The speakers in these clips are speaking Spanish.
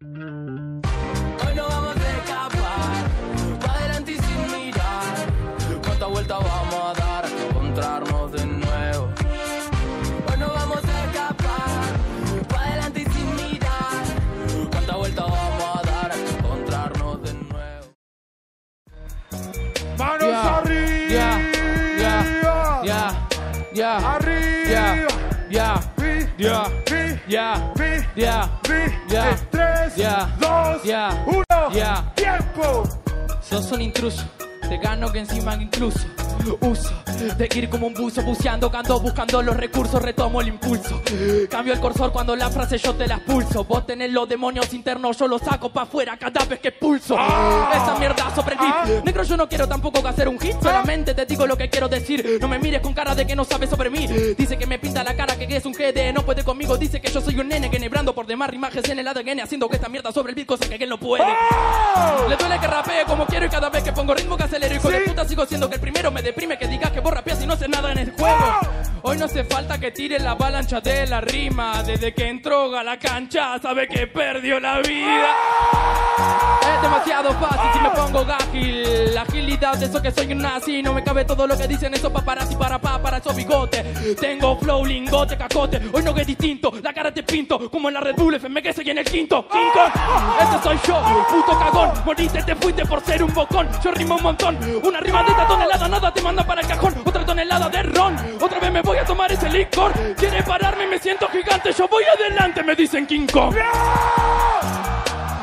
Hoy no vamos a escapar, pa' adelante y sin mirar. ¿Cuántas vueltas vamos a dar hasta encontrarnos de nuevo? Hoy no vamos a escapar, pa' adelante y sin mirar. ¿Cuántas vueltas vamos a dar hasta encontrarnos de nuevo? ¡Manos Ya, arriba! ya, ya, ya, ¡Arriba! ya, ya, ya, ya, ya, Ya. dos, Ya. uno. Ya. ¡Tiempo! Sos un intruso, te gano que encima incluso uso de ir como un buzo buceando, ando buscando los recursos, retomo el impulso. Cambio el cursor cuando la frase yo te la expulso. Vos tenés los demonios internos, yo los saco pa' afuera cada vez que pulso. Esa mierda sobre el Ah. Negro, yo no quiero tampoco hacer un hit, solamente te digo lo que quiero decir. No me mires con cara de que no sabes sobre mí. Dice que me pinta la cara que es un GD, no puede conmigo. Dice que yo soy un nene que nebrando por demás rimajes en el ADN, haciendo que esta mierda sobre el beat, cosa que él no puede. Le duele que rapee como quiero y cada vez que pongo ritmo que acelero. Hijo de Sí. puta, sigo siendo que el primero me deprime que digas que vos rapeas y no haces nada en el juego. Hoy no hace falta que tire la avalancha de la rima. Desde que entró a la cancha, sabe que perdió la vida. Es demasiado fácil si me pongo ágil. La agilidad de eso que soy un nazi. No me cabe todo lo que dicen esos paparazzi para pa, para esos bigotes. Tengo flow, lingote, cacote. Hoy no que es distinto. La cara te pinto. Como en la Red Bull FM que soy en el quinto. King Kong. Ese soy yo, puto cagón. Moriste, te fuiste por ser un bocón. Yo rimo un montón. Una rima de esta tonelada, nada te manda para el cajón. Otra tonelada de ron. Otra vez me voy a tomar ese licor. Quiere pararme, me siento gigante. Yo voy adelante, me dicen King Kong.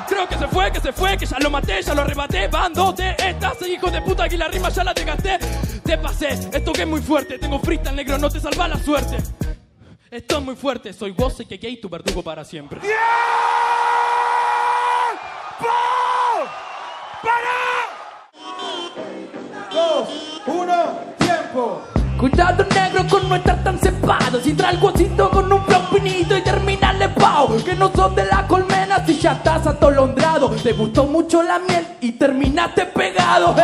Creo que se fue, que se fue, que ya lo maté, ya lo arrebaté. Van dos de estas, hijo de puta, que la rima ya la desgasté. Te pasé, esto que es muy fuerte. Tengo freestyle negro, no te salva la suerte. Esto es muy fuerte, soy vos y que gay tu verdugo para siempre. ¡Para! Tiempo. Cuidado negro con no estar tan cepado. Si trae guasito con un flow finito y terminarle pao Que no son de la colmena si ya estás atolondrado. Te gustó mucho la miel y terminaste pegado. Hey,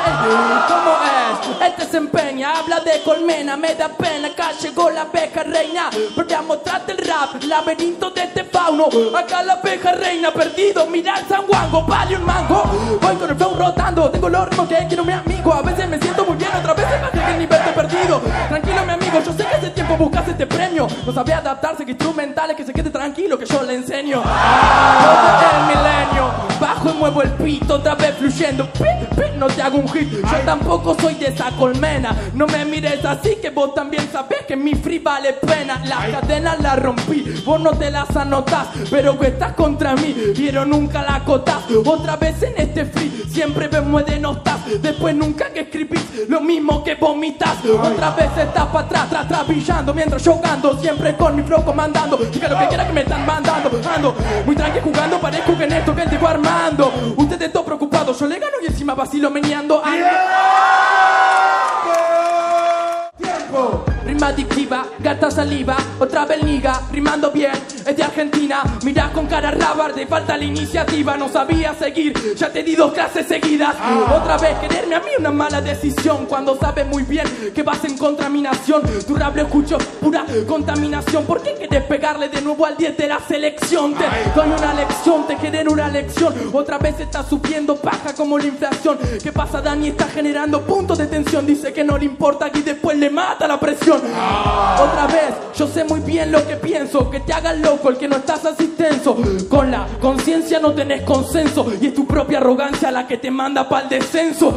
¿Cómo es? Este se habla de colmena. Me da pena, acá llegó la abeja reina. Voy a mostrarte el rap, laberinto de este fauno. Acá la abeja reina, perdido, mira el San Juango Vale un mango, voy con el flow rotando Tengo los ritmos que quiero mi amigo. A veces me siento muy bien, otras veces bajé que el nivel perdido Tranquilo mi amigo, yo sé que hace tiempo buscas este premio. No sabía adaptarse, que instrumentales, que se quede tranquilo Que yo le enseño. Yo el milenio Y muevo el pito, otra vez fluyendo. Pi, pi, No te hago un hit, yo tampoco soy de esa colmena. No me mires así que vos también sabés que mi free vale pena. Las cadenas las rompí, vos no te las anotás Pero que estás contra mí, pero nunca la acotás. Otra vez en este free, siempre me denostas Después nunca que escribís lo mismo que vomitas Otra vez estás para atrás, tras, tras, brillando Mientras yo ando, siempre con mi flow comandando. Diga lo que quiera que me están mandando Ando. Muy tranqui jugando, parezco que en esto que él digo armando Ustedes todos preocupados, yo le gano y encima vacilo meneando Ando. Tiempo. Rima saliva, otra vez niga, rimando bien, es de Argentina, mirás con cara rabarde, falta la iniciativa, no sabía seguir, ya te di dos clases seguidas, otra vez quererme a mí una mala decisión, cuando sabes muy bien que vas en contaminación, tu rap lo escucho, pura contaminación, ¿por qué querés pegarle de nuevo al 10 de la selección? Te doy una lección, te genero una lección, otra vez está subiendo paja como la inflación, ¿qué pasa Dani? Está generando puntos de tensión, dice que no le importa y después le mata la presión. Otra vez, yo sé muy bien lo que pienso, que te hagas loco el que no estás así tenso. Con la conciencia no tenés consenso y es tu propia arrogancia la que te manda pa'l descenso.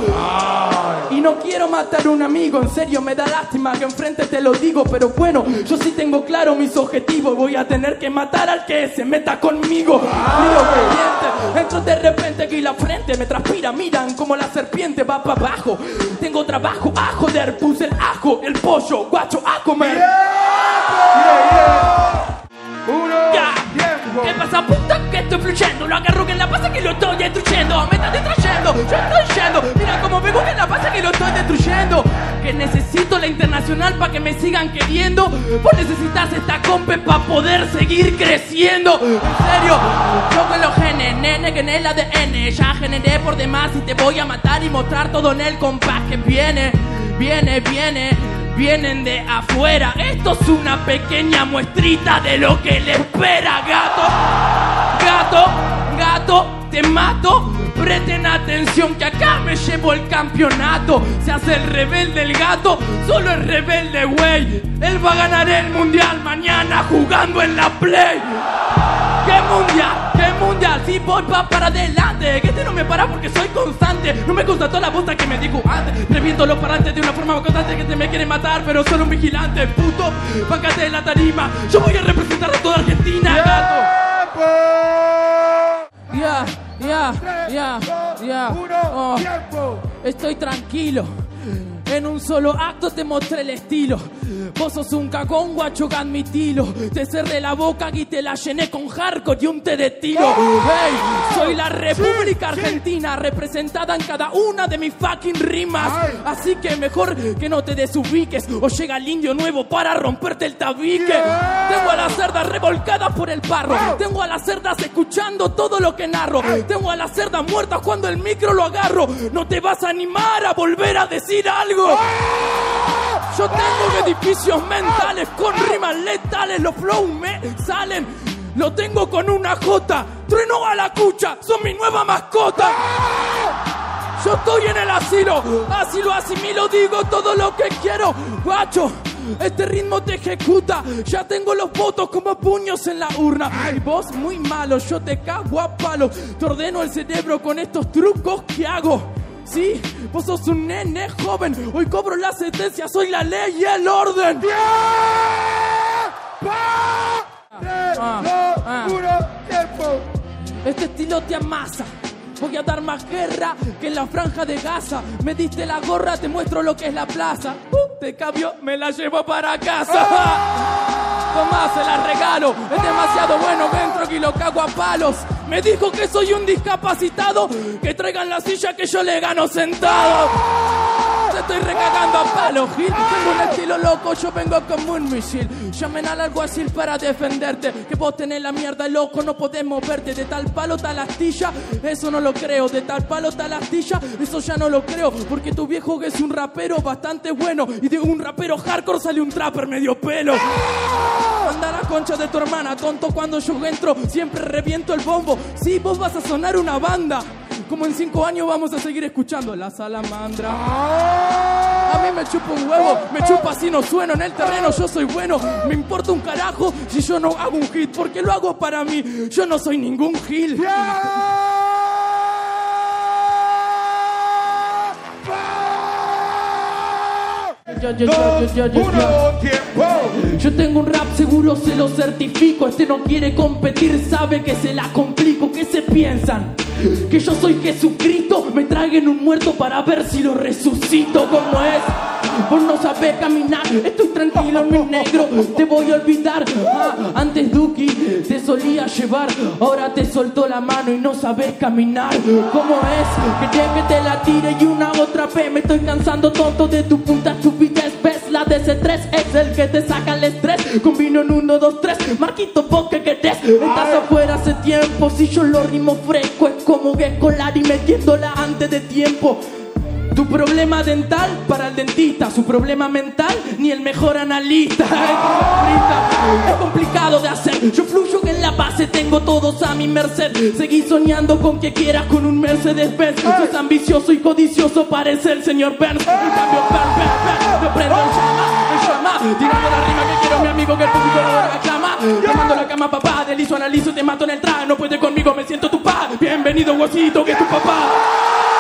Y no quiero matar a un amigo, en serio me da lástima que enfrente te lo digo, pero bueno, yo sí tengo claro mis objetivos, voy a tener que matar al que se meta conmigo. Frío caliente, entro de repente aquí la frente me transpira, miran como la serpiente va para abajo. Tengo trabajo, a joder, puse el ajo, el pollo, guacho, a comer. Ya. tiempo. ¿Qué pasa, puta? Que estoy fluyendo. Lo agarro que la pasa que lo estoy destruyendo. Me estás destruyendo, yo estoy yendo. Mira cómo veo que la pasa que lo estoy destruyendo. Que necesito la internacional para que me sigan queriendo. Vos necesitas esta compa para poder seguir creciendo. En serio, yo con los genes, nene, que en el ADN. Ya generé por demás y te voy a matar y mostrar todo en el compás que viene, viene, viene. Vienen de afuera, esto es una pequeña muestrita de lo que le espera, gato. Gato, gato, te mato. Presten atención que acá me llevo el campeonato. Se hace el rebelde el gato, solo el rebelde güey. Él va a ganar el mundial mañana jugando en la play. ¿Qué mundial? ¿Qué mundial? Si voy pa para adelante. Que este no me para porque soy constante. No me toda la bosta que me dijo antes. Reviento los parantes de una forma constante Que te me quiere matar pero solo un vigilante Puto, págate de la tarima. Yo voy a representar a toda Argentina, gato. Ya, ya, ya, ya. Oh. Estoy tranquilo. En un solo acto te mostré el estilo. Vos sos un cagón, guacho, que admitilo. Te cerré la boca y te la llené con hardcore y un té de tiro. Hey, soy la República Argentina, representada en cada una de mis fucking rimas. Así que mejor que no te desubiques o llega el indio nuevo para romperte el tabique. Tengo a las cerdas revolcadas por el parro. Wow. Tengo a las cerdas escuchando todo lo que narro. Tengo a las cerdas muertas cuando el micro lo agarro. No te vas a animar a volver a decir algo. Yo tengo edificios mentales con rimas letales. Los flow me salen. Lo tengo con una J. Trueno a la cucha. Son mi nueva mascota. Yo estoy en el asilo, así lo asimilo, digo todo lo que quiero, guacho. Este ritmo te ejecuta, ya tengo los votos como puños en la urna. Y vos muy malo, yo te cago a palo. Te ordeno el cerebro con estos trucos que hago. Sí, vos sos un nene joven, hoy cobro la sentencia, soy la ley y el orden. Ah, dos, ah. uno, tiempo. Este estilo te amasa. Voy a dar más guerra que en la franja de Gaza. Me diste la gorra, te muestro lo que es la plaza. Uh, te cambio, me la llevo para casa. Tomás, se la regalo. Es demasiado bueno, entro y lo cago a palos. Me dijo que soy un discapacitado. Que traigan la silla que yo le gano sentado. Te estoy recagando a palos, Gil. Tengo un estilo loco, yo vengo como un misil. Llamen al alguacil para defenderte. Que vos tenés la mierda loco, no podemos verte. De tal palo, tal astilla, eso no lo creo. De tal palo, tal astilla, eso ya no lo creo. Porque tu viejo es un rapero bastante bueno. Y de un rapero hardcore sale un trapper medio pelo. Anda la concha de tu hermana, tonto cuando yo entro, siempre reviento el bombo. Sí, vos vas a sonar una banda. Como en cinco años vamos a seguir escuchando la salamandra. A mí me chupa un huevo, me chupa si no sueno en el terreno, yo soy bueno. Me importa un carajo si yo no hago un hit, porque lo hago para mí. Yo no soy ningún gil. Yo, uno. Yo tengo un rap seguro, se lo certifico. Este no quiere competir, sabe que se la complico. ¿Qué se piensan? Que yo soy Jesucristo, me traguen un muerto para ver si lo resucito. ¿Cómo es? Vos no sabés caminar, tranquilo, mi negro. Te voy a olvidar. Ah, antes Duki te solía llevar, ahora te soltó la mano y no sabes caminar. ¿Cómo es? Quería que te la tire y una otra vez. Me estoy cansando tonto de tu puta estupidez. ¿Ves? La DC3 es el que te saca el estrés. Combino en 1, 2, 3. Marquito, vos que querés. Estás afuera hace tiempo. Si yo lo rimo fresco, es como que colar y metiéndola antes de tiempo. Tu problema dental para el dentista, su problema mental ni el mejor analista. Es complicado de hacer. Yo fluyo en la base, tengo todos a mi merced. Seguí soñando con que quieras con un Mercedes Benz. Sos ambicioso y codicioso, parece el señor Burns. En cambio, Burns, Burns, me prendo en llama, en llama. Tirando la rima que quiero, mi amigo, que el público no reclama. Tomando la cama, papá, delizo, analizo, te mato en el traje. No puedes conmigo, me siento tu pa. Bienvenido, huesito, que es tu papá.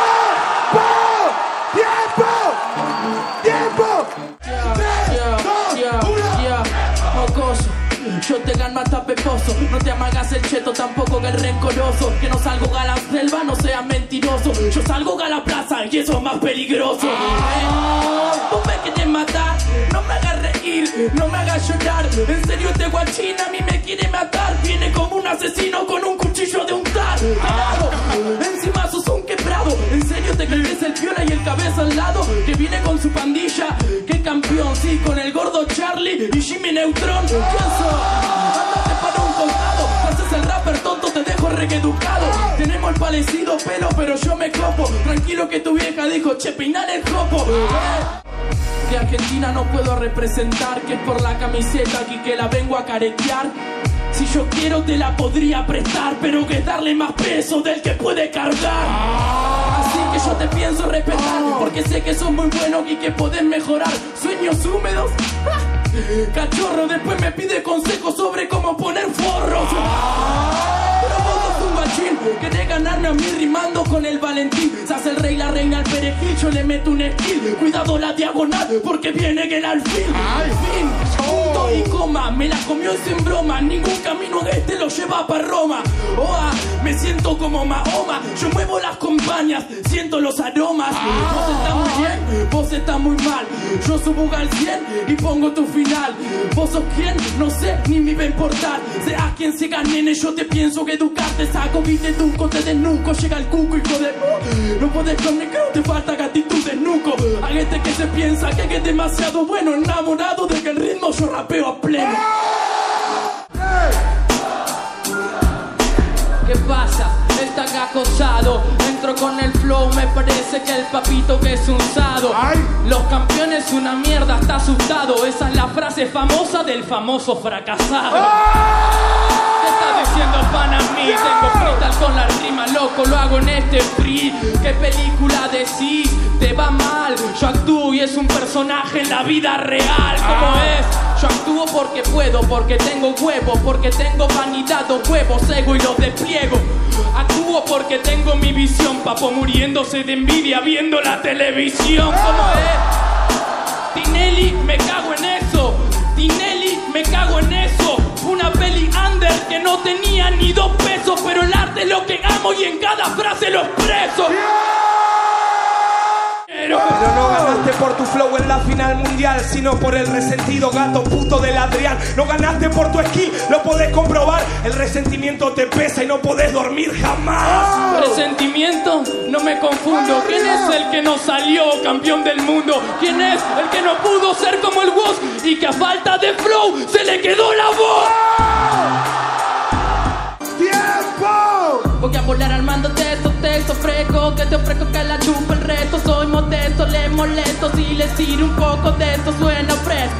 Peposo, no te amagas el cheto, tampoco que el rencoroso. Que no salgo a la selva, no sea mentiroso. Yo salgo a la plaza y eso es más peligroso. Eh, Vos me quieres matar, no me hagas reír, no me hagas llorar. En serio, este guachín a mí me quiere matar. Viene como un asesino con un cuchillo de untar. Tarado, y el cabeza al lado. Que viene con su pandilla, qué campeón, sí, con el gordo Charlie y Jimmy Neutron. ¿Quién sos? Andate para un costado, haces el rapper tonto, te dejo reeducado. Tenemos el parecido pelo, pero yo me copo. Tranquilo que tu vieja dijo, che, peinar el copo. Eh. De Argentina no puedo representar, que es por la camiseta aquí que la vengo a caretear. Si yo quiero te la podría prestar, pero que darle más peso del que puede cargar. Que yo te pienso respetar, porque sé que sos muy bueno y que podés mejorar. Sueños húmedos. Cachorro, después me pide consejos sobre cómo poner forros. Pero vos sos un guachín, querés ganarme a mí rimando con el Valentín. Se hace el rey, la reina, el perejil, yo le meto un skill. Cuidado la diagonal, porque viene el alfil. Al fin, y coma, me la comió sin broma. Ningún camino de este lo lleva para Roma. Oa, me siento como Mahoma. Yo muevo las compañías, siento los aromas. Vos estás muy bien, vos estás muy mal. Yo subo al 100 y pongo tu final. Vos sos quien, no sé, ni me va a importar. Seas quien se nene, yo te pienso que educarte. Saco, viste, educo, te desnuco. Llega el cuco, hijo de. No podés con negro, te falta actitud desnuco. A gente que se piensa que es demasiado bueno, enamorado de que el ritmo yo rapeo a pleno. ¿Qué pasa? Están acosado. Entro con el flow, me parece que el papito que es un sado. Los campeones una mierda, está asustado. Esa es la frase famosa del famoso fracasado. ¿Qué estás diciendo, pana mí? Tengo freestyle con la rima, loco, lo hago en este free. ¿Qué película decís? Te va mal. Yo actúo y es un personaje en la vida real. ¿Cómo es? Yo actúo porque puedo, porque tengo huevos, porque tengo vanidad o huevos, ego y los despliego. Actúo porque tengo mi visión, papo muriéndose de envidia viendo la televisión. ¿Cómo es? Tinelli, me cago en eso. Under que no tenía ni dos pesos, pero el arte es lo que amo y en cada frase lo expreso. Pero no ganaste por tu flow en la final mundial, sino por el resentido gato puto del Adrián. No ganaste por tu esquí, lo podés comprobar. El resentimiento te pesa y no podés dormir jamás. Presentimiento, no me confundo. ¿Quién es el que no salió campeón del mundo? ¿Quién es el que no pudo ser como el Woz y que a falta de flow se le quedó la voz? ¡Tiempo! Voy a volar armando texto, texto fresco Que te ofrezco que la chupa el resto. Soy modesto, le molesto Si les tiro un poco de esto suena fresco.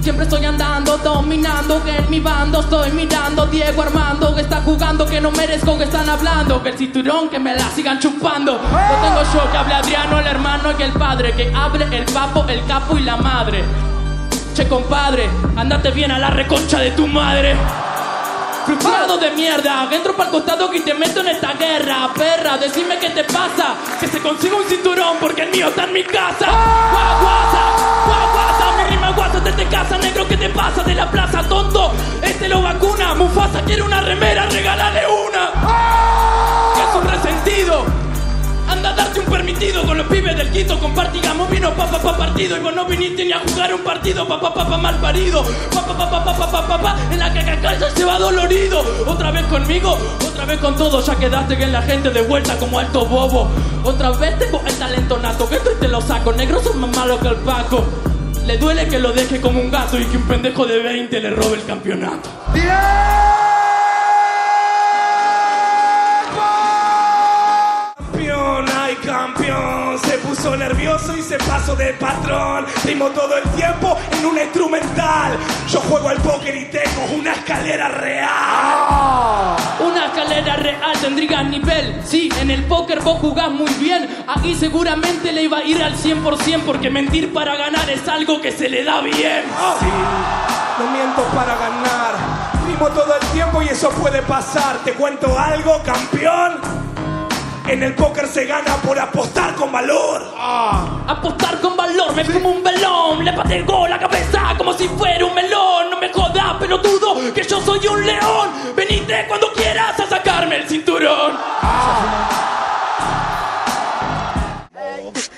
Siempre estoy andando, dominando en mi bando estoy mirando Diego Armando que está jugando Que no merezco que están hablando Que el cinturón que me la sigan chupando. No tengo yo que hable Adriano, el hermano y el padre Que hable el papo, el capo y la madre. Che compadre, andate bien a la reconcha de tu madre Frustrado de mierda, entro pa'l costado que te meto en esta guerra. Perra, decime qué te pasa. Que se consiga un cinturón porque el mío está en mi casa. Guaguasa, guaguasa, mi rima guasa desde casa Negro, ¿qué te pasa de la plaza, tonto? Este lo vacuna, Mufasa quiere una remera, regálale una. Que es un resentido Anda a darte un permitido con los pibes del Quito. Compartigamos vino papá pa, pa, partido. Y vos no viniste ni a jugar un partido. Papá papá pa, mal parido. Papá papá papá papá pa, En la caca cacacalla se va dolorido. Otra vez conmigo, otra vez con todo. Ya quedaste bien la gente de vuelta como alto bobo. Otra vez tengo el talento nato. Que esto y te lo saco. Negros son más malos que el Paco. Le duele que lo deje como un gato y que un pendejo de 20 le robe el campeonato. ¡Bien! Nervioso y se pasó de patrón. Rimo todo el tiempo en una instrumental. Yo juego al póker y tengo una escalera real. Una escalera real tendría nivel. Sí, en el póker vos jugás muy bien. Aquí seguramente le iba a ir al 100% porque mentir para ganar es algo que se le da bien. Sí, no miento para ganar. Rimo todo el tiempo y eso puede pasar. Te cuento algo, campeón. En el póker se gana por apostar con valor. Apostar con valor, me como un velón. Le pateo la cabeza como si fuera un melón. No me jodas, pelotudo, que yo soy un león. Venite cuando quieras a sacarme el cinturón.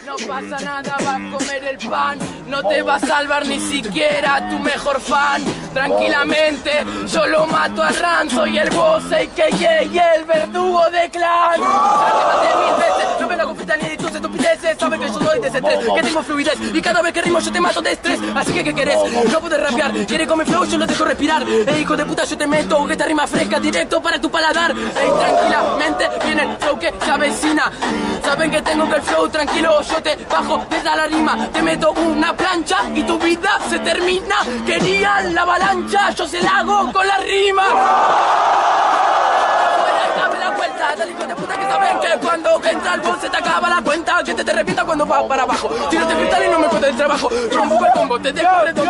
No pasa nada, vas a comer el pan. No te va a salvar ni siquiera tu mejor fan. Tranquilamente, yo lo mato a Ran. Soy el boss, AKA y el verdugo de clan. Mil veces, no me la confita ni tus estupideces. sabes que yo soy de ese que tengo fluidez y cada vez que rimo yo te mato de estrés. Así que, ¿qué querés? No puedes rapear, quiere mi flow, yo lo dejo respirar. Ey, hijo de puta, yo te meto, te rima fresca, directo para tu paladar. Ey, tranquilamente, viene el flow que se avecina. Saben que tengo que el flow tranquilo, yo te bajo desde la rima, te meto una plancha y tu vida se termina. Querían la avalancha, yo se la hago con la rima. Puta que que cuando entra el se te acaba la cuenta, que te te cuando va para abajo. Si no te freestyle y no me puedes el trabajo, rompo el te dejo este.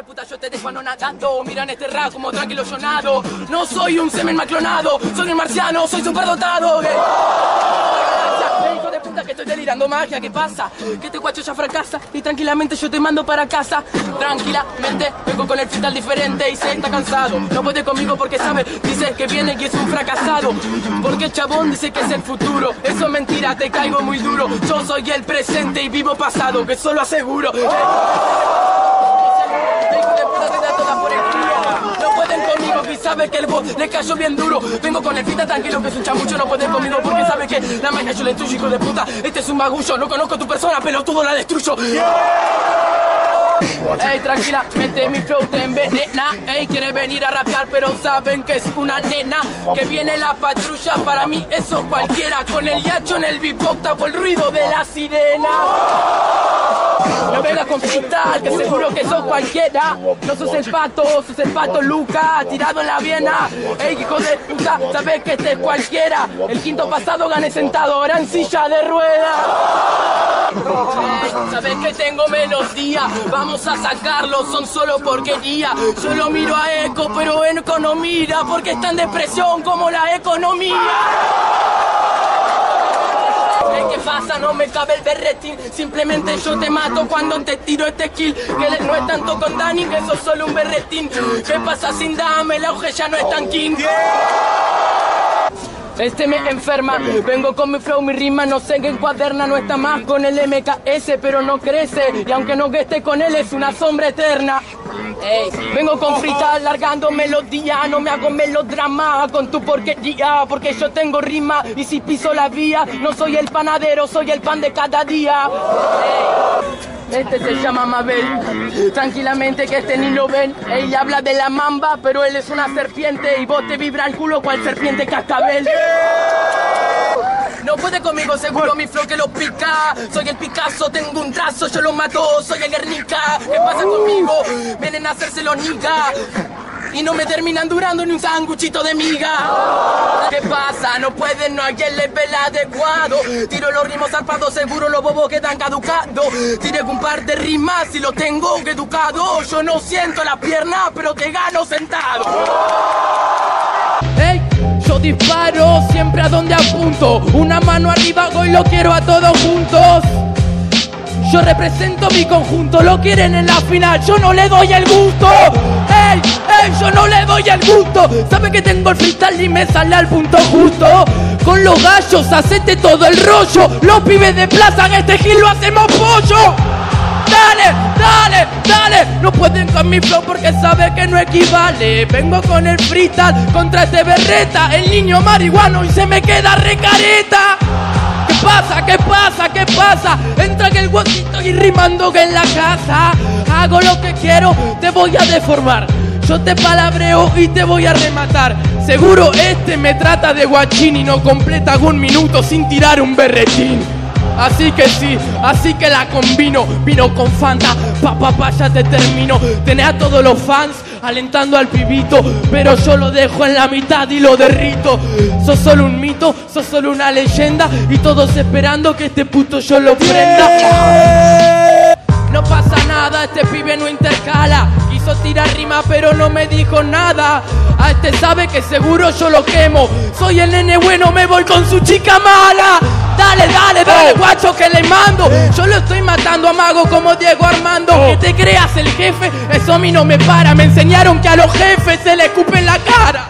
De puta, yo te dejo anonadando. Mira en este rap como tranquilo yo nado. No soy un semen mal clonado, soy un marciano, soy superdotado. Ey. Ey, hijo de puta, que estoy delirando magia, ¿qué pasa? Que este guacho ya fracasa y tranquilamente yo te mando para casa. Tranquilamente, vengo con el final diferente y se está cansado. No puede conmigo porque sabe, dice que viene y es un fracasado. Porque el chabón dice que es el futuro. Eso es mentira, te caigo muy duro. Yo soy el presente y vivo pasado, que solo aseguro. Ey. Hijo de puta, te da toda por el culo. No pueden conmigo que sabe que el bot le cayó bien duro. Vengo con el fita tranquilo que es un chamucho. No pueden conmigo porque sabe que la magia yo le intuyo, hijo de puta. Este es un magullo. No conozco tu persona, pelotudo la destruyo. Ey, tranquilamente mi flow te envenena Ey, quiere venir a rapear pero saben que es una nena Que viene la patrulla, para mí eso cualquiera Con el yacho en el beatbox tapo el ruido de la sirena no vengas con freestyle, que seguro que sos cualquiera. No sos el pato, sos el pato Luca, tirado en la viena. Ey, hijo de puta, sabes que este es cualquiera. El quinto pasado gané sentado, ahora en silla de ruedas. Ey, Sabes que tengo melodía, vamos a sacarlo, son solo porquería. Yo lo miro a Eco, pero Eco no mira, porque está en depresión como la economía. ¿Qué pasa? No me cabe el berretín. Simplemente yo te mato cuando te tiro este kill. Que no es tanto con Dani, que sos solo un berretín. ¿Qué pasa sin dame? El auge ya no es tan king este me enferma, vengo con mi flow, mi rima no sé que encuaderna, no está más. Con el MKS, pero no crece, y aunque no esté con él es una sombra eterna. Vengo con freestyle largando melodía, no me hago melodrama con tu porquería, porque yo tengo rima. Y si piso la vía, no soy el panadero, soy el pan de cada día. Este se llama Mabel, tranquilamente que este ni lo ven, ella habla de la mamba, pero él es una serpiente y vos te vibra el culo cual serpiente cascabel. No puede conmigo, seguro mi flow que lo pica. Soy el Picasso, tengo un trazo, yo lo mato, soy el Guernica. ¿Qué pasa conmigo? Vienen a hacérselo niga. Y no me terminan durando ni un sanguchito de miga. ¿Qué pasa? No pueden, no hay el level adecuado. Tiro los ritmos zarpados, seguro los bobos quedan caducados. Tiré un par de rimas y lo tengo educado. Yo no siento la pierna, pero te gano sentado. Ey, yo disparo siempre a donde apunto. Una mano arriba, hago y lo quiero a todos juntos. Yo represento mi conjunto, lo quieren en la final, yo no le doy el gusto. Ey, ey, yo no le doy el gusto. Sabe que tengo el freestyle y me sale al punto justo. Con los gallos, hacete todo el rollo. Los pibes de plaza en este gil lo hacemos pollo. Dale, dale, dale, no pueden con mi flow porque sabe que no equivale. Vengo con el freestyle contra este berreta, el niño marihuano y se me queda recareta. ¿Qué pasa? ¿Qué pasa? ¿Qué pasa? Entra en el guasito y rimando que en la casa. Hago lo que quiero, te voy a deformar. Yo te palabreo y te voy a rematar. Seguro este me trata de guachín y no completa un minuto sin tirar un berretín. Así que sí, así que la combino. Vino con Fanta, pa pa pa ya te termino. Tenés a todos los fans alentando al pibito, pero yo lo dejo en la mitad y lo derrito. Sos solo un mito, sos solo una leyenda y todos esperando que este puto yo lo prenda. No pasa nada, este pibe no intercala. Quiso tirar rima, pero no me dijo nada. A este sabe que seguro yo lo quemo. Soy el nene bueno, me voy con su chica mala. Dale, dale, dale, guacho que le mando. Yo lo estoy matando a mago como Diego Armando. Que te creas el jefe, eso a mí no me para. Me enseñaron que a los jefes se le escupe en la cara.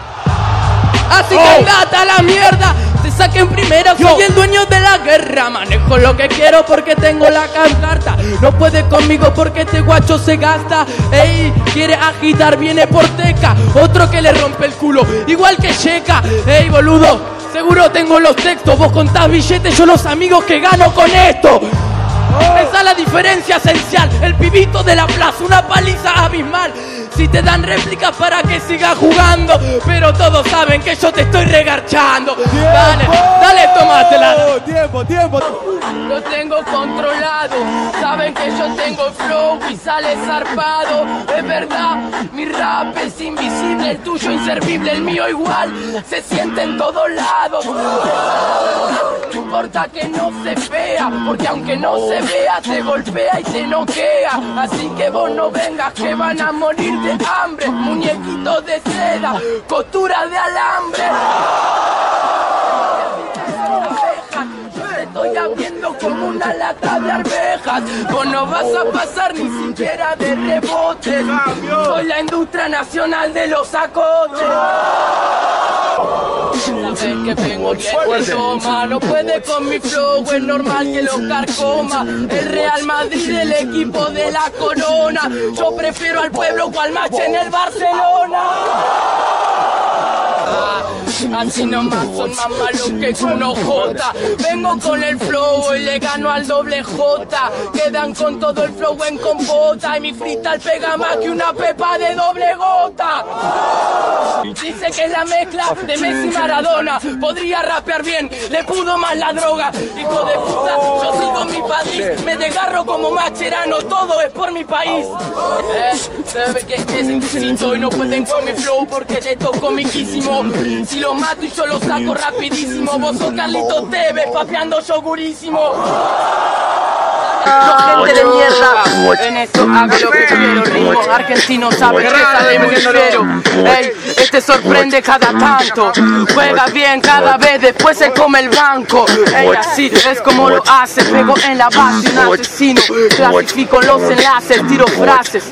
Así que andate a la mierda. Te saquen primero, soy el dueño de la guerra. Manejo lo que quiero porque tengo la carta. No puede conmigo porque este guacho se gasta. Ey, quiere agitar, viene por teca. Otro que le rompe el culo, igual que Checa. Ey, boludo. Seguro tengo los textos, vos contás billetes, yo los amigos que gano con esto. Esa es la diferencia esencial, el pibito de la plaza, una paliza abismal. Si te dan réplicas para que sigas jugando, pero todos saben que yo te estoy regarchando. Dale, dale, tomátela. Tiempo, tiempo. Lo tengo controlado, saben que yo tengo flow y sale zarpado. Es verdad, mi rap es invisible, el tuyo inservible, el mío igual. Se siente en todos lados. No importa que no se vea, porque aunque no se vea, te golpea y te noquea. Así que vos no vengas, que van a morir de hambre. Muñequitos de seda, costura de alambre. Te estoy abriendo como una lata de arvejas. Vos no vas a pasar ni siquiera de rebote. Soy la industria nacional de los acotes. No puede con mi flow, es normal que lo carcoma. El Real Madrid, el equipo de la corona. Yo prefiero al pueblo cual match en el Barcelona Así nomás son más malos que uno J Vengo con el flow y le gano al doble J. Quedan con todo el flow en compota Y mi freestyle pega más que una pepa de doble gota. Dice que es la mezcla de Messi y Maradona. Podría rapear bien, le pudo más la droga. Hijo de puta, yo sigo mi país. Me desgarro como macherano, todo es por mi país. Eh, se ve que es y no pueden con mi flow porque le toco miquísimo mato y yo lo saco rapidísimo. Vos sos Carlitos Tevez papeando yogurísimo No, gente de mierda, en esto hago lo que quiero Ritmo argentino sabe que sale muy fiero Ey, este sorprende cada tanto. Juega bien cada vez, después se come el banco. Ey, así es como lo hace. Pego en la base un asesino. Clasifico los enlaces, tiro frases.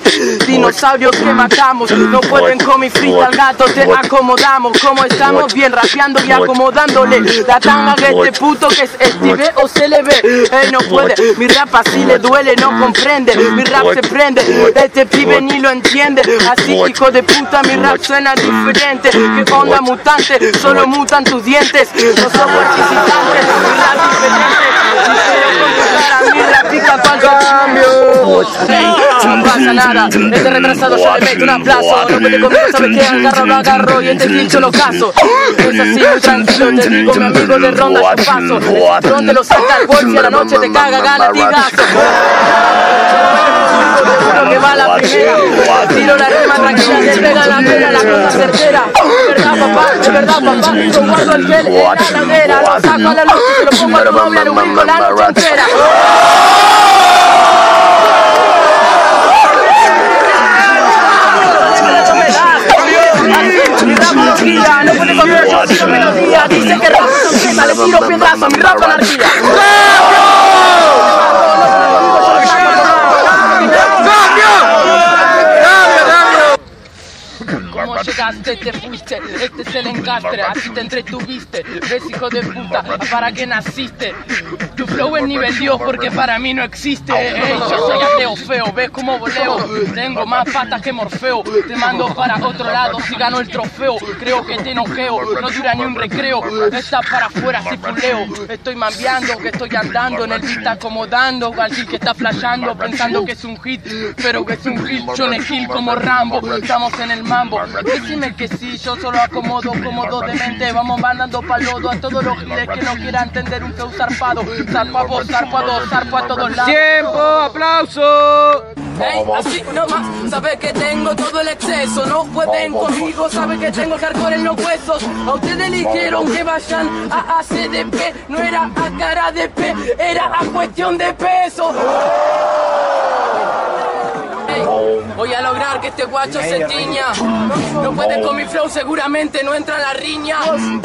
Dinosaurios que matamos. No pueden con mi frita al gato Te acomodamos. Como estamos bien rapeando y acomodándole. La tanga de este puto que es Steve o se le ve Él no puede, mi rap así le duele, no comprende. Mi rap se prende, este pibe ni lo entiende. Así hijo de puta mi rap suena diferente. Que onda mutante, solo mutan tus dientes. No son participantes, mi rap diferente Cambio no pasa nada, este retrasado yo le meto un aplazo No puede conmigo, sabe que agarro, lo agarro y este bicho lo caso Es así, muy tranquilo, te digo mi amigo de ronda yo paso Donde lo saca el golf y a la noche te caga galatigazo Seguro que va a la primera Tiro la rima tranquila, te pega la pena, la cosa certera. Verdad papá, es verdad papá Yo guardo el gel en la ladera Lo saco a la luz se lo pongo a tu novia Lo brinco la noche entera Mi rap no gira, no puede comer yo tiro melodía Dice que rap no quema, le tiro piedrazo, mi rap anarquía ¿Cómo llegaste? Te fuiste, este es el encastre, así te entretuviste. Ves, hijo de puta, ¿para qué naciste? Tu flow es nivel Dios porque para mí no existe. Ey, yo soy ateo feo, ves cómo voleo. Tengo más patas que Morfeo. Te mando para otro lado si gano el trofeo. Creo que te enojeo, no dura ni un recreo. Está para afuera si puleo. Estoy mambiando, que estoy andando en el beat acomodando. Alguien que está flasheando, pensando que es un hit, pero que es un hit. John Hill como Rambo, estamos en el mambo. Decime que sí, yo solo acomodo cómodo de mente. Vamos mandando pa'l lodo a todos los giles que no quieran entender un flow zarpado. Zarpo a vos, zarpo a dos, zarpo a todos lados. ¡Tiempo! ¡Aplauso! Ey, así nomás, sabe que tengo todo el exceso, no pueden conmigo, sabe que tengo el hardcore en los huesos. A ustedes le dijeron que vayan a ACDP, no era a cara de P, era a cuestión de peso. Voy a lograr que este guacho se tiña. No puede con mi flow, seguramente no entra en la riña.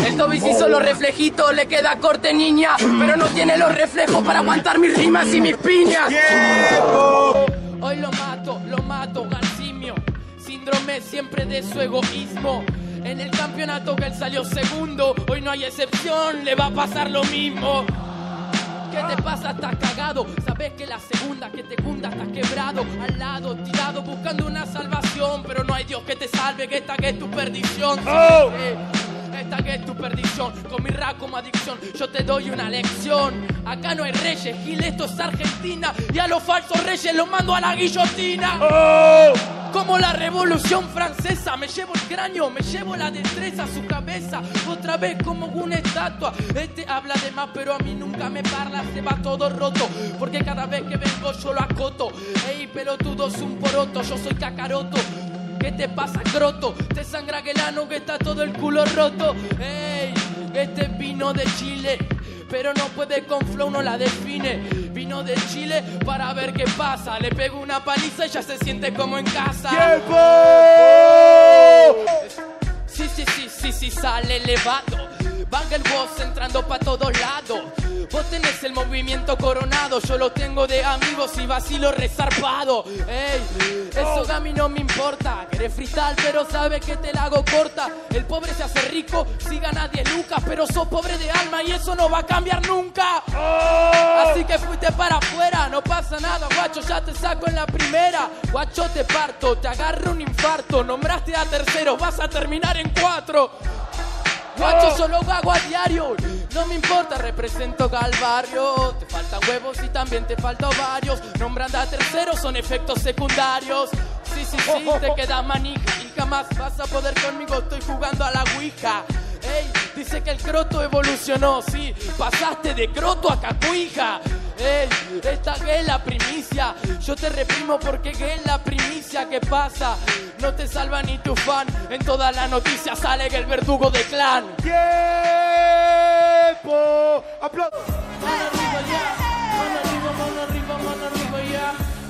El Toby hizo los reflejitos, le queda corte niña. Pero no tiene los reflejos para aguantar mis rimas y mis piñas. Hoy lo mato, lo mato, Garcimio. Síndrome siempre de su egoísmo. En el campeonato que él salió segundo, hoy no hay excepción, le va a pasar lo mismo. ¿Qué te pasa? Estás cagado. Sabes que la segunda que te cunda estás quebrado. Al lado, tirado, buscando una salvación. Pero no hay Dios que te salve, que esta que es tu perdición. Sí, eh, esta que es tu perdición. Con mi rap como adicción, yo te doy una lección. Acá no hay reyes, Gil, esto es Argentina. Y a los falsos reyes los mando a la guillotina. Como la revolución francesa, me llevo el cráneo, me llevo la destreza, su cabeza, otra vez como una estatua. Este habla de más, pero a mí nunca me parla, se va todo roto. Porque cada vez que vengo yo lo acoto. Ey, pelotudo, es un poroto, yo soy cacaroto. ¿Qué te pasa, croto? Te sangra que el ano que está todo el culo roto. Ey, este vino de Chile, pero no puede con flow, no la define. Vino de Chile para ver qué pasa. Le pego una paliza y ya se siente como en casa. Sí, sí, sí, sí, sí, sale elevado. Van el boss entrando pa' todos lados. Vos tenés el movimiento coronado, yo lo tengo de amigos y vacilo resarpado. Ey, eso a mí no me importa. Querés frital, pero sabes que te la hago corta. El pobre se hace rico si gana 10 lucas, pero sos pobre de alma y eso no va a cambiar nunca. Así que fuiste para afuera, no pasa nada, guacho, ya te saco en la primera. Guacho, te parto, te agarro un infarto. Nombraste a terceros, vas a terminar en cuatro. Guacho, yo lo hago a diario. No me importa, represento al barrio. Te faltan huevos y también te faltan varios. Nombrando a terceros son efectos secundarios. Sí, sí, sí, te quedas manija y jamás vas a poder conmigo. Estoy jugando a la Ouija. Ey, dice que el croto evolucionó, sí. Pasaste de croto a cacuija. Ey, esta que es la primicia. Yo te reprimo porque que es la primicia. ¿Qué pasa? No te salva ni tu fan. En toda la noticia sale que el verdugo de clan. ¡Tiempo! ¡Aplausos! Mano arriba ya, mano arriba, mano arriba, mano arriba ya,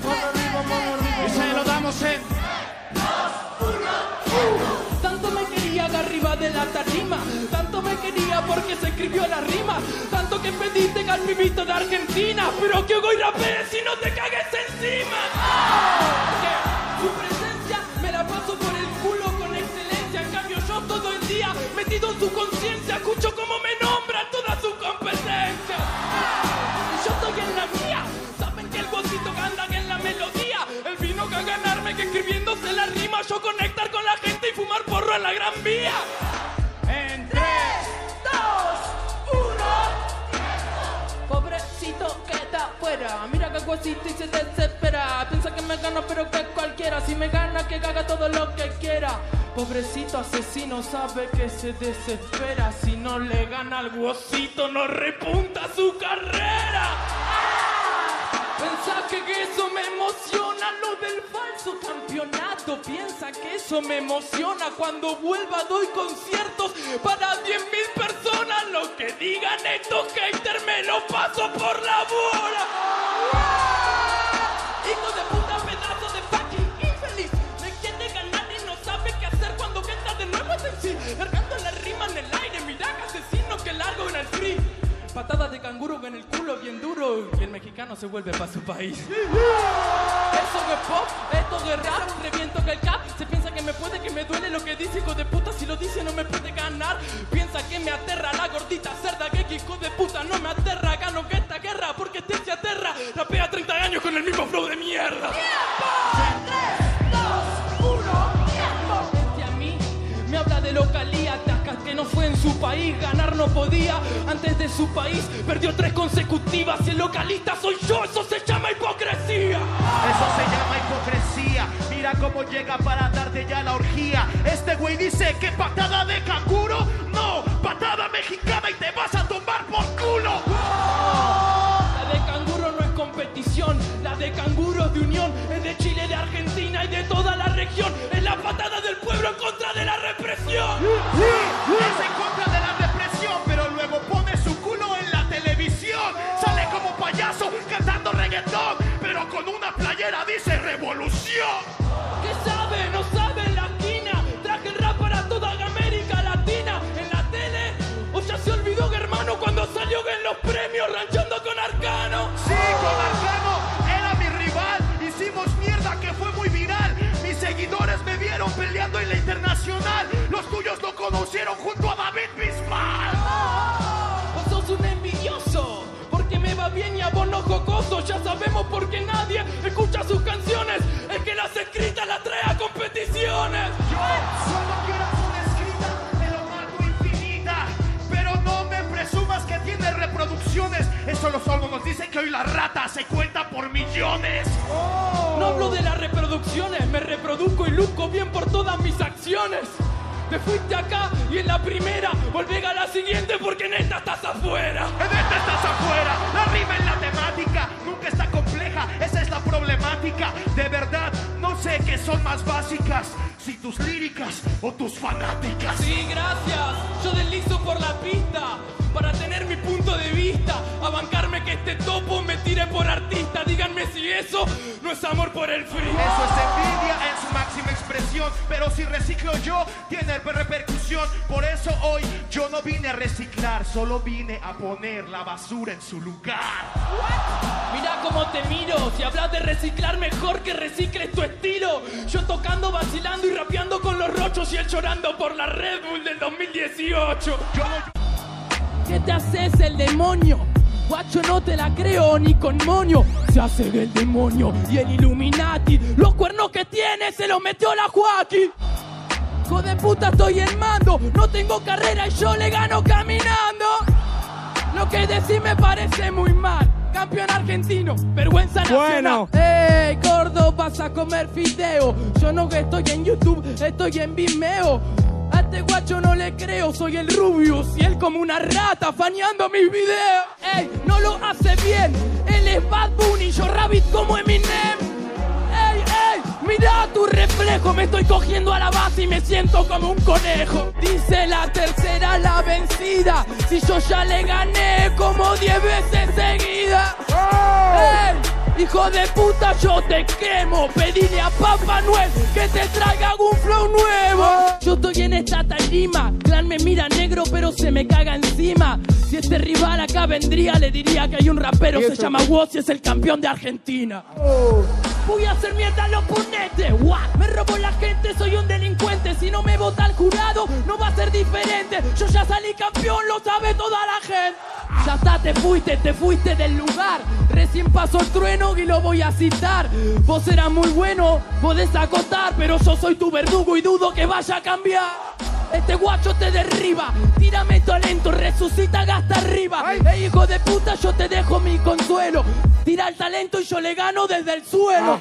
mano arriba, mano arriba. Y se lo damos en. Tanto me quería que arriba de la tarima, porque se escribió la rima, tanto que pediste al pibito de Argentina, pero que hoy rapees y no te y se desespera. Piensa que me gana, pero que cualquiera. Si me gana, que haga todo lo que quiera. Pobrecito asesino sabe que se desespera. Si no le gana al huesito, no repunta su carrera. Pensá que eso me emociona lo del falso campeonato. Piensa que eso me emociona cuando vuelva doy conciertos para 10 mil personas. Lo que digan estos haters me lo paso por la bola. Hijo de puta, pedazo de fucking infeliz. Me quiere ganar y no sabe qué hacer cuando entra de nuevo en sí. Cargando la rima en el aire, mira que asesino que largo en el free. Patadas de canguro en el culo bien duro y el mexicano se vuelve para su país. Eso que pop, esto de rap, reviento que el cap Se piensa que me puede, que me duele lo que dice hijo de puta Si lo dice no me puede ganar Piensa que me aterra la gordita cerda Que hijo de puta no me aterra Gano que esta guerra porque este se aterra Rapea 30 años con el mismo flow de mierda Frente a mí me habla de localía, Tacas que no fue en su país, ganar no podía. Antes de su país perdió tres consecutivas. Y el localista soy yo, eso se llama hipocresía. Eso se llama hipocresía. Mira cómo llega para darte ya la orgía. Este güey dice que patada de canguro. No, patada mexicana y te vas a tomar por culo. De canguro es de unión, es de Chile, de Argentina y de toda la región. Es la patada del pueblo en contra de la represión. Es en contra de la represión, pero luego pone su culo en la televisión. Sale como payaso cantando reggaetón, pero con una playera dice revolución. ¿Qué sabe? No sabe en la esquina. Traje el rap para toda América Latina. En la tele, o ya se olvidó hermano cuando salió en los premios ranchando peleando en la internacional. Los tuyos lo conocieron junto a David Bisbal. ¡Oh! Vos sos un envidioso, porque me va bien y abono vos no jocoso. Ya sabemos por qué nadie escucha sus canciones. El que las escritas las trae a competiciones. Yo solo quiero una escrita en lo largo e infinita. Pero no me presumas que tiene reproducciones. Eso los ojos nos dicen que hoy la rata se cuenta por millones. No hablo de las reproducciones, me reproduzco y luzco bien todas mis acciones. Te fuiste acá y en la primera volví a la siguiente porque en esta estás afuera. En esta estás afuera. La rima en la temática nunca está compleja. Esa es la problemática. De verdad, no sé qué son más básicas. Si tus líricas o tus fanáticas. Sí, gracias. Yo deslizo por la pista para tener mi punto de vista. A bancarme que este topo me tire por artista. Díganme si eso no es amor por el frío. Eso es envidia en su máxima expresión. Pero si reciclo yo, tiene repercusión. Por eso hoy yo no vine a reciclar, solo vine a poner la basura en su lugar. Mira cómo te miro. Si hablas de reciclar, mejor que recicles tu estilo. Yo tocando, vacilando y rapeando con los rochos y él llorando por la Red Bull del 2018. Yo no ¿Qué te haces el demonio? Guacho, no te la creo ni con moño. Se hace el demonio y el Illuminati. Los cuernos que tiene se los metió la Joaquín. Hijo de puta, estoy en mando. No tengo carrera y yo le gano caminando. Lo que decís me parece muy mal. Campeón argentino, vergüenza nacional. Bueno. ¡Ey, gordo, vas a comer fideo! Yo no estoy en YouTube, estoy en Vimeo. A este guacho no le creo, soy el Rubius y él como una rata faneando mis videos. ¡Ey, no lo hace bien! Él es Bad Bunny, yo Rabbit como Eminem. Mira tu reflejo, me estoy cogiendo a la base y me siento como un conejo. Dice la tercera la vencida, si yo ya le gané como diez veces seguida. ¡Ey! Hijo de puta, yo te quemo. Pedile a Papá Noel que te traiga algún flow nuevo. Yo estoy en esta tarima. Clan me mira negro, pero se me caga encima. Si este rival acá vendría, le diría que hay un rapero, se llama Woz y es el campeón de Argentina. Voy a hacer mierda a los ponetes. What? Me robó la gente, soy un delincuente. Si no me vota el jurado, no va a ser diferente. Yo ya salí campeón, lo sabe toda la gente. Ya está, te fuiste, te fuiste del lugar. Recién pasó el trueno y lo voy a citar. Vos eras muy bueno, podés acotar, pero yo soy tu verdugo y dudo que vaya a cambiar. Este guacho te derriba, tírame talento, resucita, gasta arriba. Ey, hijo de puta, yo te dejo mi consuelo. Tira el talento y yo le gano desde el suelo.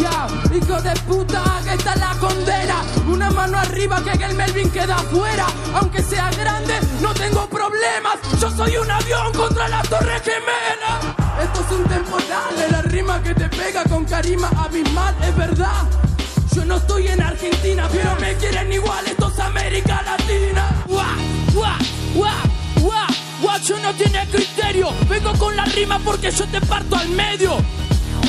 Ya, hijo de puta, que está la condena. Una mano arriba que el Melvin queda afuera. Aunque sea grande, no tengo problemas. Yo soy un avión contra la torre gemela. Esto es un temporal, de la rima que te pega con carima abismal, es verdad. Yo no estoy en Argentina, pero me quieren igual, esto es América Latina. Guau, guau, guau, guau, guacho no tiene criterio. Vengo con la rima porque yo te parto al medio.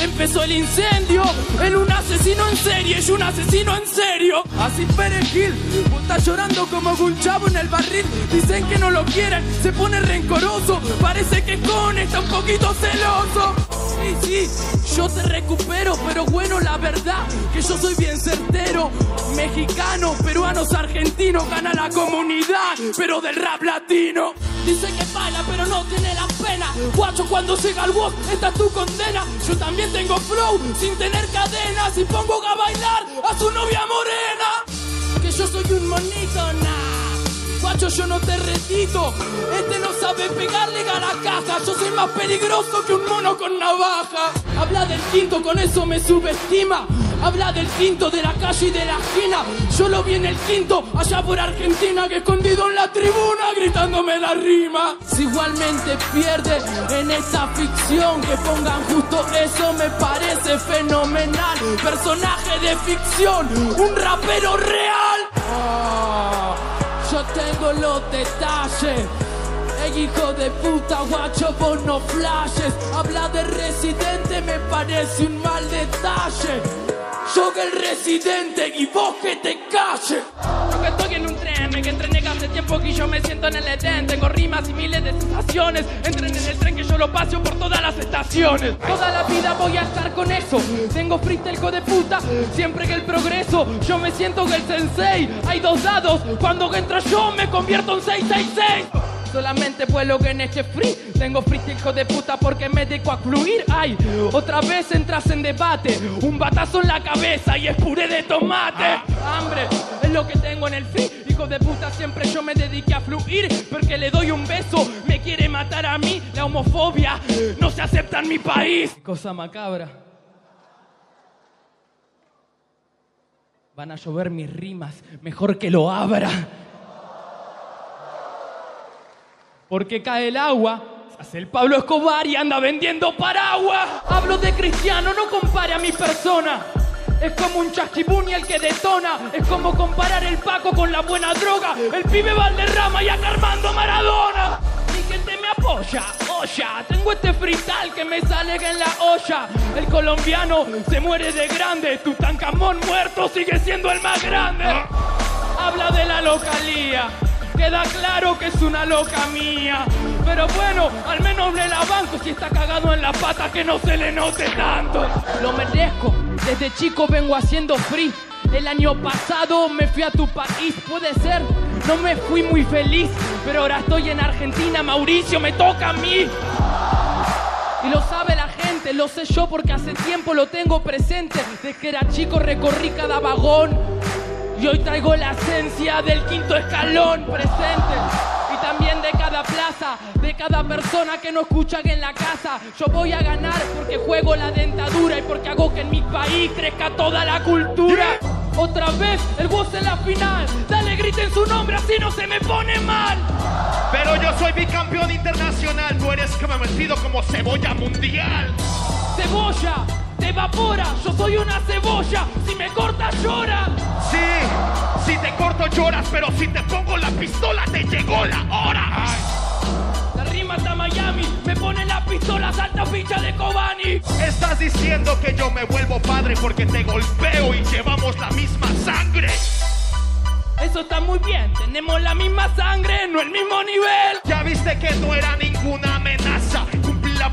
Empezó el incendio, él un asesino en serie y un asesino en serio. Así perejil, vos estás llorando como un chavo en el barril. Dicen que no lo quieren, se pone rencoroso. Parece que con está un poquito celoso. Sí, sí, yo te recupero, pero bueno, la verdad que yo soy bien certero. Mexicano, peruanos, argentinos, gana la comunidad, pero del rap latino. Dice que baila, pero no tiene la pena. Guacho, cuando llega el walk, esta es tu condena. Yo también tengo flow, sin tener cadenas. Y pongo a bailar a su novia morena. Que yo soy un monito. Guacho, yo no te retito. Este no sabe pegarle a la caja. Yo soy más peligroso que un mono con navaja. Habla del quinto, con eso me subestima. Habla del quinto, de la calle y de la esquina. Yo lo vi en el quinto, allá por Argentina, que escondido en la tribuna, gritándome la rima. Si igualmente pierde en esta ficción, que pongan justo eso me parece fenomenal. Personaje de ficción, un rapero real. Ah, yo tengo los detalles. Ey, hijo de puta, guacho, vos no flashes. Habla de residente, me parece un mal detalle. Yo que el residente y vos que te calles. Yo que estoy en un tren, me que entrené hace tiempo que yo me siento en el Edén. Tengo rimas y miles de sensaciones. Entren en el tren que yo lo paseo por todas las estaciones. Toda la vida voy a estar con eso. Tengo freestyle de puta, siempre que el progreso. Yo me siento que el sensei. Hay dos dados, cuando entra yo me convierto en 666. Solamente vuelo en este free. Tengo freestyle hijo de puta porque me dedico a fluir. Ay, otra vez entras en debate. Un batazo en la cabeza y es puré de tomate. Hambre es lo que tengo en el free. Hijo de puta siempre yo me dediqué a fluir porque le doy un beso, me quiere matar a mí, la homofobia no se acepta en mi país. Cosa macabra. Van a llover mis rimas, mejor que lo abra. Porque cae el agua, hace el Pablo Escobar y anda vendiendo paraguas. Hablo de cristiano, no compare a mi persona. Es como un chasquibuni el que detona. Es como comparar el Paco con la buena droga. El pibe Valderrama y acá Armando Maradona. Mi gente me apoya, olla. Tengo este frital que me sale en la olla. El colombiano se muere de grande. Tutankamón muerto sigue siendo el más grande. Habla de la localía. Queda claro que es una loca mía. Pero bueno, al menos le la banco si está cagado en la pata que no se le note tanto. Lo merezco, desde chico vengo haciendo free. El año pasado me fui a tu país, puede ser. No me fui muy feliz, pero ahora estoy en Argentina, Mauricio, me toca a mí. Y lo sabe la gente, lo sé yo porque hace tiempo lo tengo presente. Desde que era chico recorrí cada vagón. Y hoy traigo la esencia del quinto escalón presente. Y también de cada plaza, de cada persona que no escucha que en la casa. Yo voy a ganar porque juego la dentadura y porque hago que en mi país crezca toda la cultura. Otra vez el voz en la final. Dale, griten su nombre, así no se me pone mal. Pero yo soy bicampeón internacional, tú eres que me metido como cebolla mundial. Cebolla, evapora, yo soy una cebolla. Si me cortas, llora. Sí, si te corto lloras, pero si te pongo la pistola te llegó la hora. La rima hasta Miami, me pone la pistola, salta ficha de Kobani. Estás diciendo que yo me vuelvo padre porque te golpeo y llevamos la misma sangre. Eso está muy bien, tenemos la misma sangre, no el mismo nivel. Ya viste que no era ninguna amenaza.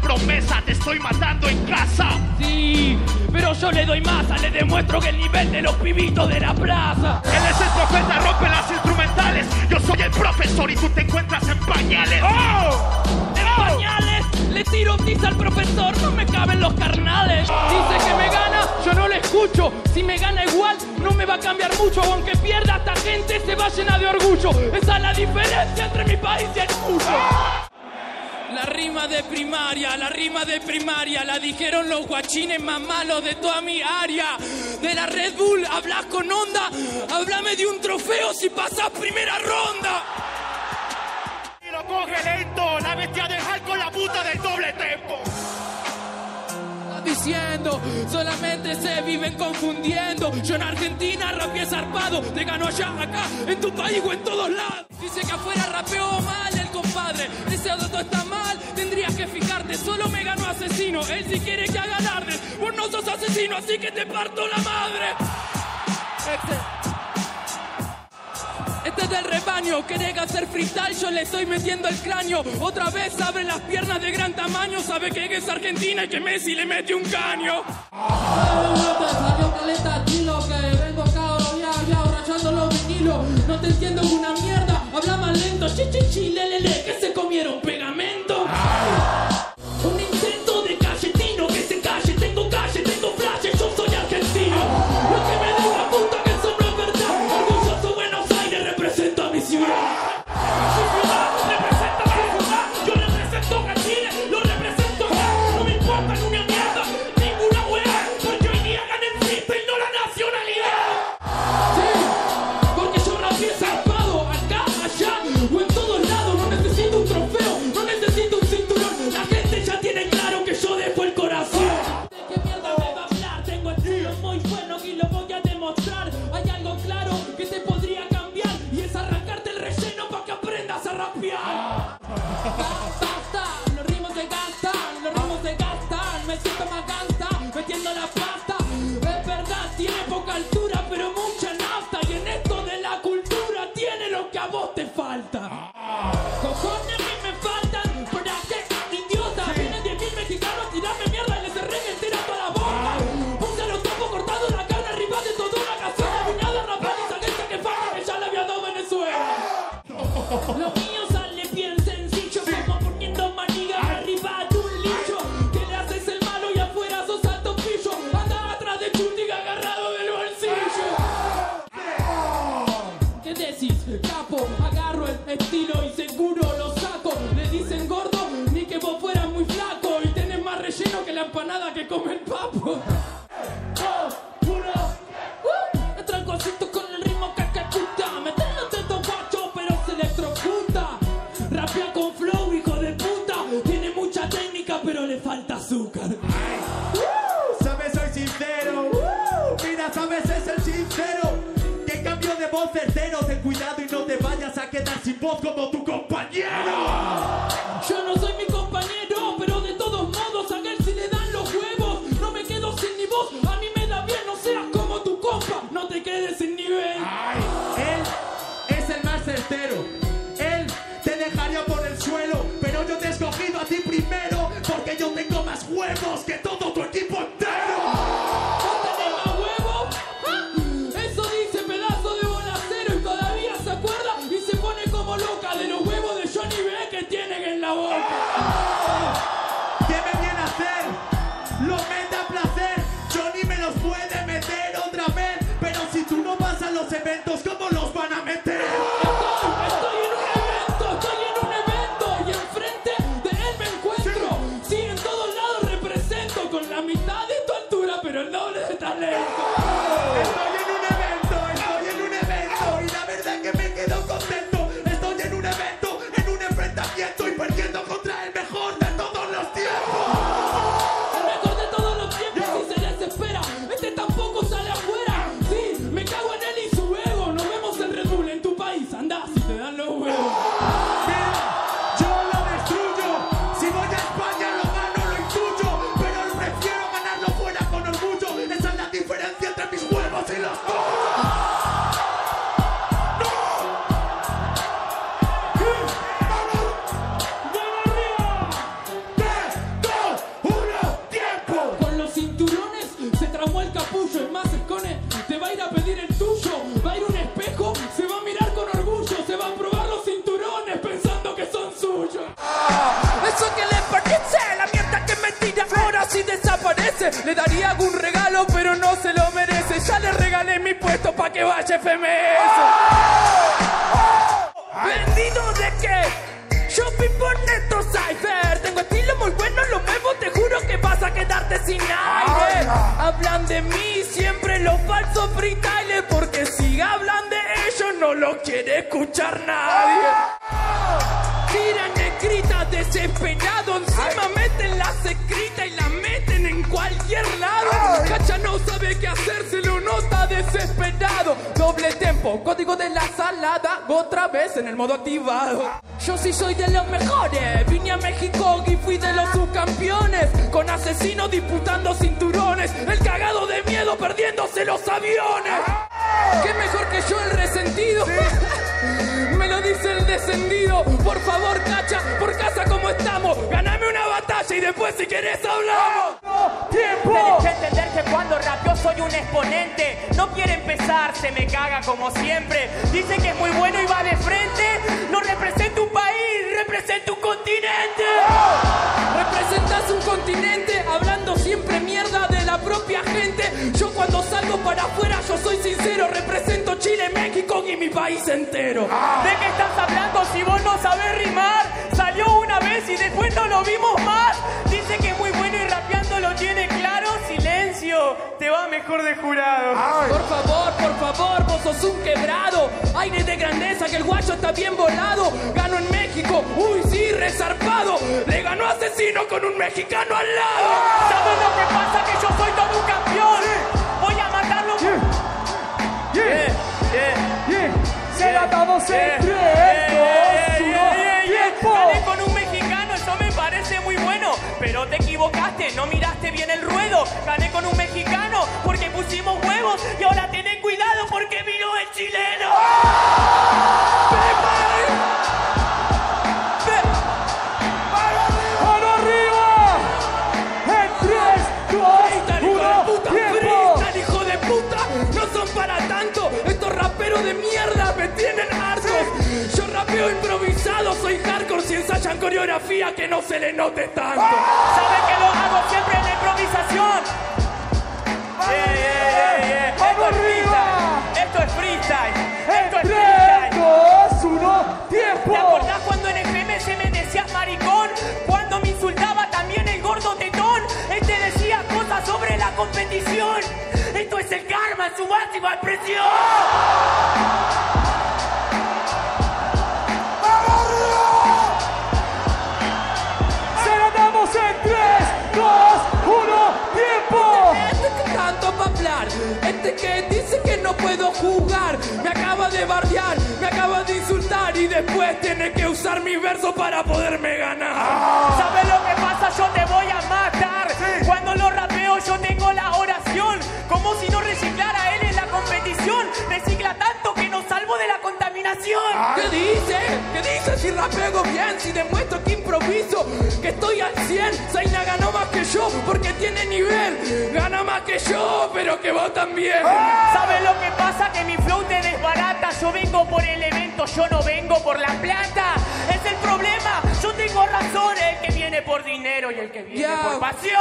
Promesa, te estoy matando en casa. Sí, pero yo le doy masa, le demuestro que el nivel de los pibitos de la plaza. Él es el profeta, rompe las instrumentales. Yo soy el profesor y tú te encuentras en pañales. En pañales, le tiro tiza al profesor, no me caben los carnales. Dice que me gana, yo no le escucho. Si me gana igual, no me va a cambiar mucho. Aunque pierda, esta gente se va llena de orgullo. Esa es la diferencia entre mi país y el tuyo. La rima de primaria, la rima de primaria, la dijeron los guachines más malos de toda mi área. De la Red Bull, hablas con onda, háblame de un trofeo si pasas primera ronda. Y lo coge lento, la bestia de Hulk con la puta del doble tempo. diciendo, solamente se viven confundiendo. Yo en Argentina rapeé zarpado, te gano allá, acá, en tu país o en todos lados. Dice que afuera rapeó mal compadre, ese dato está mal, tendrías que fijarte, solo me ganó asesino, él si quiere que haga alardes, vos no sos asesino, así que te parto la madre. Este- es del rebaño, querés hacer freestyle, yo le estoy metiendo el cráneo. Otra vez abre las piernas de gran tamaño, sabe que es Argentina y que Messi le mete un caño. Los vinilos. No te entiendo una mierda, habla más lento, chi, chi, chi, le, le, le, que se comieron pegamento. Sunday. Siempre los falsos freestyles, porque si hablan de ellos no lo quiere escuchar nadie. Tiran escritas desesperado, encima meten las escritas y las meten en cualquier lado. Cacha no sabe qué hacer, se lo nota Doble tempo, código de la salada, otra vez en el modo activado. Yo sí soy de los mejores, vine a México y fui de los subcampeones. Con asesinos disputando cinturones, el cagado de miedo perdiéndose los aviones. ¿Qué mejor que yo el resentido? Me lo dice el descendido. Por favor, cacha, por casa como estamos. Ganame batalla y después si querés hablamos. Tienes que entender que cuando rapeo soy un exponente. No quiere empezar, se me caga como siempre. Dice que es muy bueno y va de frente. No representa un país, representa un continente. Representas un continente hablando siempre mierda de la propia gente. Yo cuando salgo para afuera, yo soy sincero. Represento Chile, México y mi país entero. ¿De qué estás hablando si vos no sabés rimar? Salió una vez y después no lo vimos más. Dice que es muy bueno y rapeando lo tiene claro. Silencio, te va mejor de jurado. Por favor, por favor, vos sos un quebrado. Aire de grandeza que el guacho está bien volado. Gano en México, uy, sí, resarpado. Le ganó asesino con un mexicano al lado. ¿Sabes lo que pasa? Que yo soy todo un campeón. Voy a matarlo. Yeah, yeah. Yeah, yeah, yeah, dos, yeah, uno, yeah, yeah. Pero te equivocaste, no miraste bien el ruedo. Gané con un mexicano porque pusimos huevos. Y ahora tened cuidado porque vino el chileno. ¡Mano arriba! hayan coreografía que no se le note tanto. ¿Saben que lo hago siempre en la improvisación? Yeah, yeah, yeah, Esto es freestyle. Esto es freestyle. Esto es freestyle. Dos, uno, tiempo. ¿Te acordás cuando en FM se me decías maricón? Cuando me insultaba también el gordo tetón. Él te decía cosas sobre la competición. Esto es el karma en su máxima expresión. Este que tanto va a hablar, este que dice que no puedo jugar, me acaba de bardear, me acaba de insultar y después tiene que usar mi verso para poderme ganar. ¿Sabes lo que pasa? Yo te voy a matar. Cuando lo rapeo yo tengo la oración. Como si no reciclara él contaminación. ¿Qué dice? ¿Qué dice si rapeo bien? Si demuestro que improviso, que estoy al 100. Zaina ganó más que yo porque tiene nivel. Gana más que yo, pero que vos también. ¿Sabes lo que pasa? Que mi flow te desbarata. Yo vengo por el evento, yo no vengo por la plata. Es el problema. Yo tengo razón. El que viene por dinero y el que viene por pasión.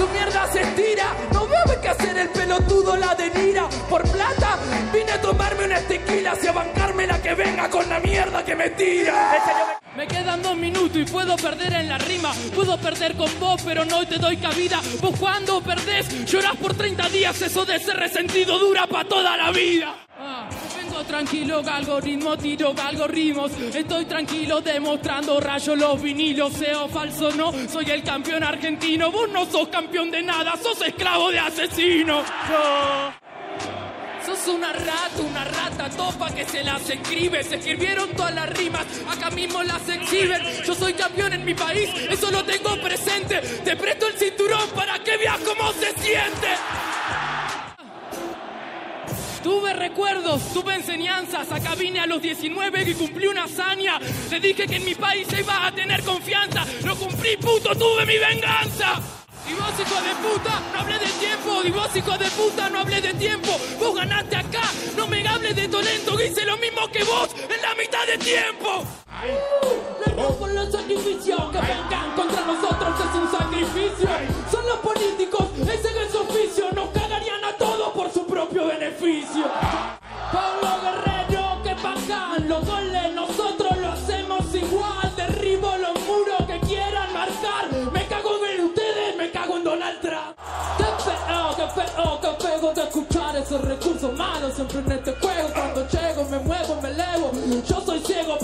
Su mierda se estira, no veo que hacer el pelotudo la delira. Por plata vine a tomarme unas tequilas y a bancarme la que venga con la mierda que me tira. Me quedan dos minutos y puedo perder en la rima. Puedo perder con vos, pero no te doy cabida. Vos cuando perdés, llorás por 30 días. Eso de ser resentido dura para toda la vida. Ah, vengo tranquilo, algoritmo, tiro algoritmos. Estoy tranquilo demostrando rayo los vinilos. Sea falso, no, soy el campeón argentino. Vos no sos campeón de nada, sos esclavo de asesino. Sos una rata, una rata topa que se las escribe. Se escribieron todas las rimas, acá mismo las exhiben. Yo soy campeón en mi país, eso lo tengo presente. Te presto el cinturón para que veas cómo se siente. Tuve recuerdos, tuve enseñanzas. Acá vine a los 19 y cumplí una hazaña. Le dije que en mi país se iba a tener confianza. Lo cumplí, puto, tuve mi venganza. Y vos, hijo de puta, no hablé de tiempo. Y vos, hijo de puta, no hablé de tiempo. Vos ganaste acá, no me hables de talento. Hice lo mismo que vos en la mitad de tiempo. Les rompo los sacrificios que vengan contra nosotros es un sacrificio. Son los políticos, Yo soy ciego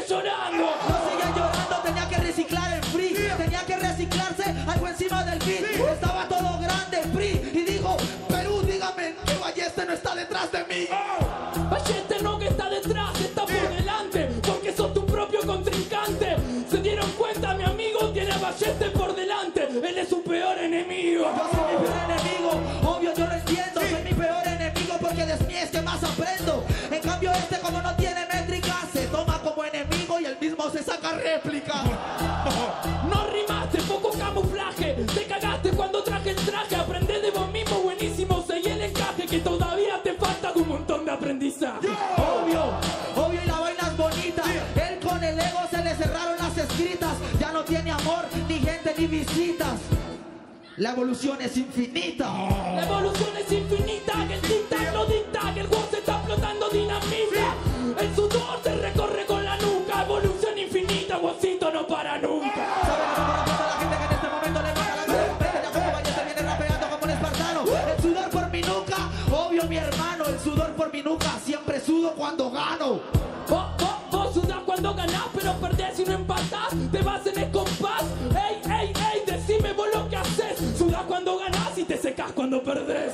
sigue llorando. No sigue llorando, tenía que reciclar el free. Tenía que reciclarse algo encima del beat. Estaba todo grande, free. Y digo, Perú, dígame, que Balleste no está detrás de mí. Vallete no que está detrás, está por delante, porque sos tu propio contrincante. Se dieron cuenta, mi amigo tiene a Vallete por Obvio, obvio y la vaina es bonita. Él con el ego se le cerraron las escritas. Ya no tiene amor, ni gente, ni visitas. La evolución es infinita. La evolución es infinita, que el tic-tac lo dicta, que el juego se está explotando dinamita. El sudor se recorre con la nuca, evolución infinita, guasito no para nunca. empatás, te vas en el compás. Ey, ey, ey, decime vos lo que haces. Sudás cuando ganás y te secas cuando perdés.